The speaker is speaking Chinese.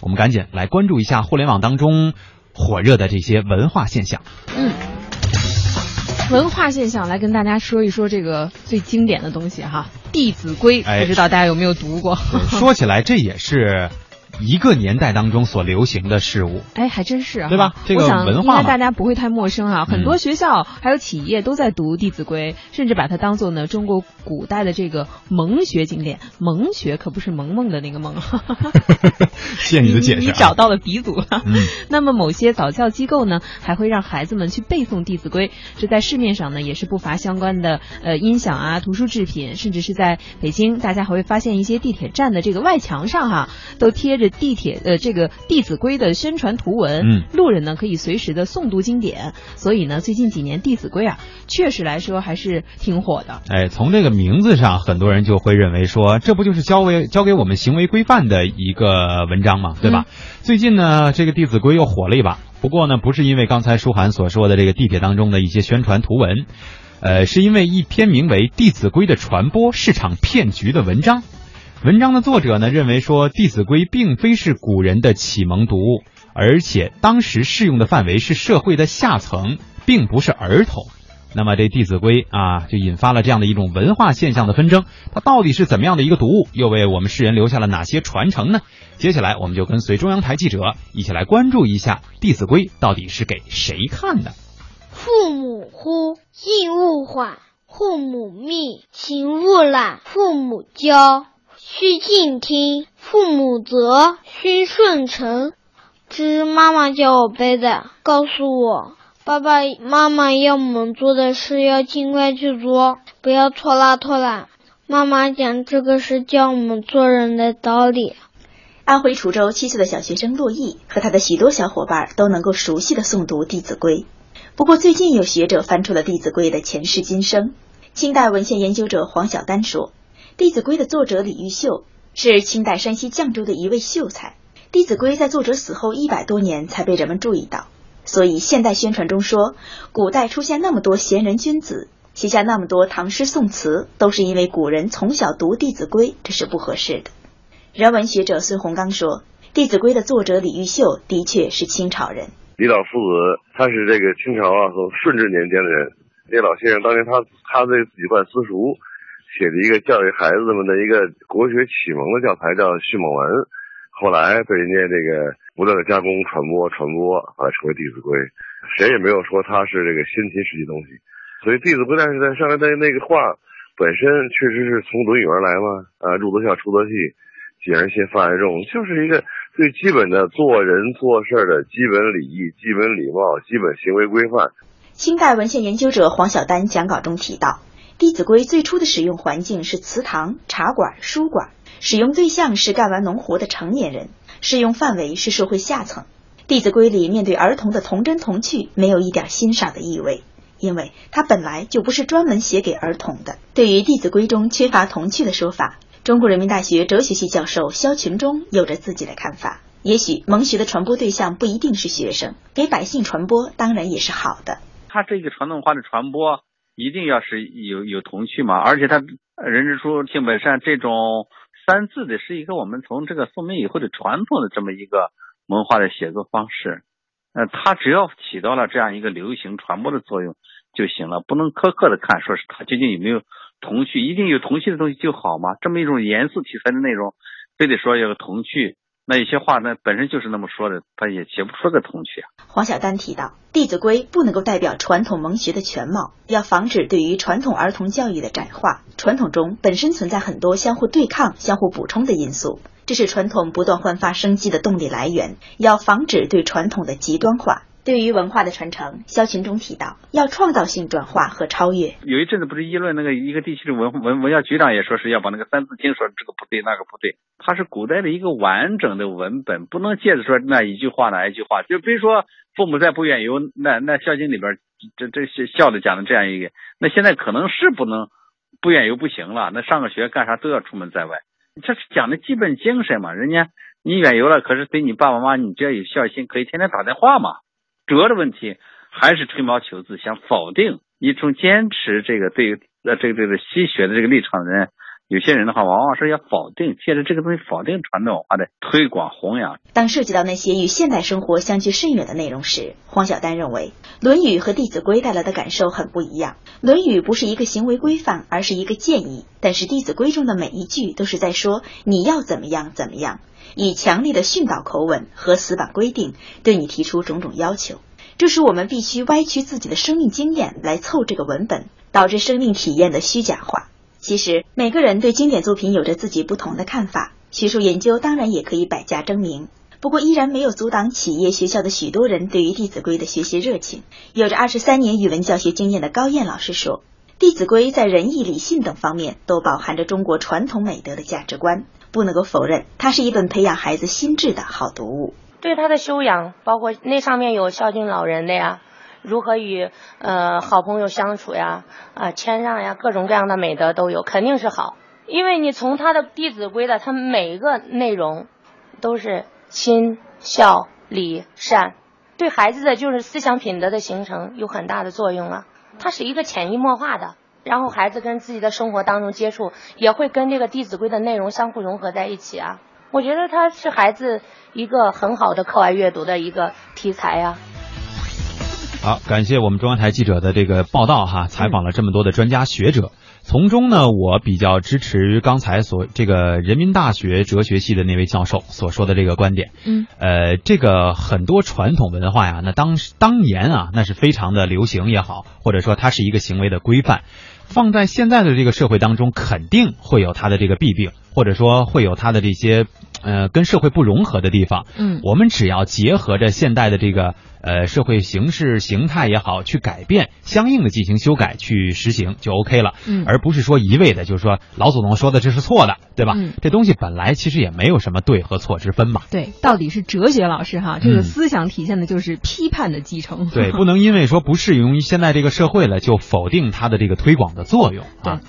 我们赶紧来关注一下互联网当中火热的这些文化现象。嗯，文化现象来跟大家说一说这个最经典的东西哈，《弟子规》，哎不知道大家有没有读过？说起来，这也是一个年代当中所流行的事物。哎，还真是啊对吧这个我想文化应该大家不会太陌生啊，很多嗯学校还有企业都在读《弟子规》，甚至把它当做呢中国古代的这个蒙学经典。蒙学可不是萌萌的那个萌，谢谢你的解释、啊。你找到了鼻祖了。嗯，那么某些早教机构呢，还会让孩子们去背诵《弟子规》，这在市面上呢也是不乏相关的呃音响啊、图书制品，甚至是在北京，大家还会发现一些地铁站的这个外墙上哈、都贴着地铁呃这个《弟子规》的宣传图文，嗯路人呢可以随时的诵读经典。所以呢，最近几年《弟子规》啊，确实来说还是挺火的。哎，从这个名字上，很多人就会认为说，这不就是教为教给我们行为规范的一个文章嘛？对吧？最近呢，这个《弟子规》又火了一把。不过呢，不是因为刚才舒涵所说的这个地铁当中的一些宣传图文，呃，是因为一篇名为《弟子规》的传播市场骗局的文章。文章的作者呢认为说，《弟子规》并非是古人的启蒙读物，而且当时适用的范围是社会的下层，并不是儿童。那么这《弟子规》啊，就引发了这样的一种文化现象的纷争。它到底是怎么样的一个读物，又为我们世人留下了哪些传承呢？接下来我们就跟随中央台记者一起来关注一下《弟子规》到底是给谁看的。父母呼，应勿缓；父母命，行勿懒；父母教，须敬听；父母责，须顺承。这是妈妈教我背的，告诉我，爸爸妈妈要我们做的事要尽快去做，不要拖拉拖拉。妈妈讲这个是教我们做人的道理。安徽滁州七岁的小学生洛毅和他的许多小伙伴都能够熟悉的诵读《弟子规》。不过最近有学者翻出了《弟子规》的前世今生。清代文献研究者黄晓丹说，《弟子规》的作者李毓秀是清代山西绛州的一位秀才。《弟子规》在作者死后一百多年才被人们注意到，所以现代宣传中说古代出现那么多贤人君子，写下那么多唐诗宋词，都是因为古人从小读《弟子规》，这是不合适的。人文学者孙洪刚说，《弟子规》的作者李毓秀的确是清朝人。李老夫子他是这个清朝啊和顺治年间的人。这老先生当年他他这自己办私塾，写的一个教育孩子们的一个国学启蒙的教材叫《迅猛文》，后来被人家这个不断的加工传播传播，后来成为《弟子规》。谁也没有说它是这个先秦时期东西，所以《弟子规》但是在上面的那个话本身确实是从《论语》而来嘛，啊，入则孝，出则细，谨而信，泛而众，就是一个最基本的做人做事的基本礼仪、基本礼貌、基本行为规范。清代文献研究者黄晓丹讲稿中提到，《弟子规》最初的使用环境是祠堂、茶馆、书馆，使用对象是干完农活的成年人，适用范围是社会下层。《弟子规》里面对儿童的童真童趣没有一点欣赏的意味，因为它本来就不是专门写给儿童的。对于《弟子规》中缺乏童趣的说法，中国人民大学哲学系教授肖群忠有着自己的看法。也许蒙学的传播对象不一定是学生，给百姓传播当然也是好的。它这个传统化的传播一定要是有有童趣嘛，而且他人之初性本善这种三字的是一个我们从这个宋明以后的传统的这么一个文化的写作方式，呃，它只要起到了这样一个流行传播的作用就行了，不能苛刻的看说是它究竟有没有童趣，一定有童趣的东西就好嘛。这么一种严肃题材的内容，非得说有个童趣。那有些话呢，本身就是那么说的，他也写不出个童趣啊。黄晓丹提到，《弟子规》不能够代表传统蒙学的全貌，要防止对于传统儿童教育的窄化。传统中本身存在很多相互对抗、相互补充的因素，这是传统不断焕发生机的动力来源。要防止对传统的极端化。对于文化的传承，肖群忠提到，要创造性转化和超越。有一阵子不是议论那个一个地区的文文文教局长也说是要把那个《三字经》说这个不对那个不对，它是古代的一个完整的文本，不能借着说那一句话那一句话。就比如说父母在不远游，那那《孝经》里边这这些孝的讲的这样一个，那现在可能是不能不远游不行了，那上个学干啥都要出门在外，这是讲的基本精神嘛。人家你远游了，可是对你爸爸妈妈你只要有孝心，可以天天打电话嘛。主要的问题还是吹毛求疵，想否定一种坚持这个对呃这个这个西学的这个立场的人，有些人的话，往往是要否定，借着这个东西否定传统文化的推广弘扬。当涉及到那些与现代生活相距甚远的内容时，黄晓丹认为，《论语》和《弟子规》带来的感受很不一样。《论语》不是一个行为规范，而是一个建议；但是《弟子规》中的每一句都是在说你要怎么样怎么样，以强烈的训导口吻和死板规定对你提出种种要求。这使我们必须歪曲自己的生命经验来凑这个文本，导致生命体验的虚假化。其实每个人对经典作品有着自己不同的看法，学术研究当然也可以百家争鸣。不过依然没有阻挡企业、学校的许多人对于《弟子规》的学习热情。有着二十三年语文教学经验的高燕老师说，《弟子规》在仁义礼信等方面都饱含着中国传统美德的价值观，不能够否认，它是一本培养孩子心智的好读物。对他的修养，包括那上面有孝敬老人的呀。如何与呃好朋友相处呀？啊，谦让呀，各种各样的美德都有，肯定是好。因为你从他的《弟子规》的，他每一个内容都是亲、孝、礼、善，对孩子的就是思想品德的形成有很大的作用啊。它是一个潜移默化的，然后孩子跟自己的生活当中接触，也会跟这个《弟子规》的内容相互融合在一起啊。我觉得它是孩子一个很好的课外阅读的一个题材呀。好，感谢我们中央台记者的这个报道哈，采访了这么多的专家学者，从中呢，我比较支持刚才所这个人民大学哲学系的那位教授所说的这个观点。嗯，呃，这个很多传统文化呀，那当当年啊，那是非常的流行也好，或者说它是一个行为的规范，放在现在的这个社会当中，肯定会有它的这个弊病，或者说会有它的这些呃跟社会不融合的地方。嗯，我们只要结合着现代的这个。呃，社会形式形态也好，去改变，相应的进行修改，去实行就 OK 了，嗯，而不是说一味的，就是说老祖宗说的这是错的，对吧？嗯，这东西本来其实也没有什么对和错之分嘛。对，到底是哲学老师哈，这个思想体现的就是批判的继承。对，不能因为说不适用于现在这个社会了，就否定它的这个推广的作用啊。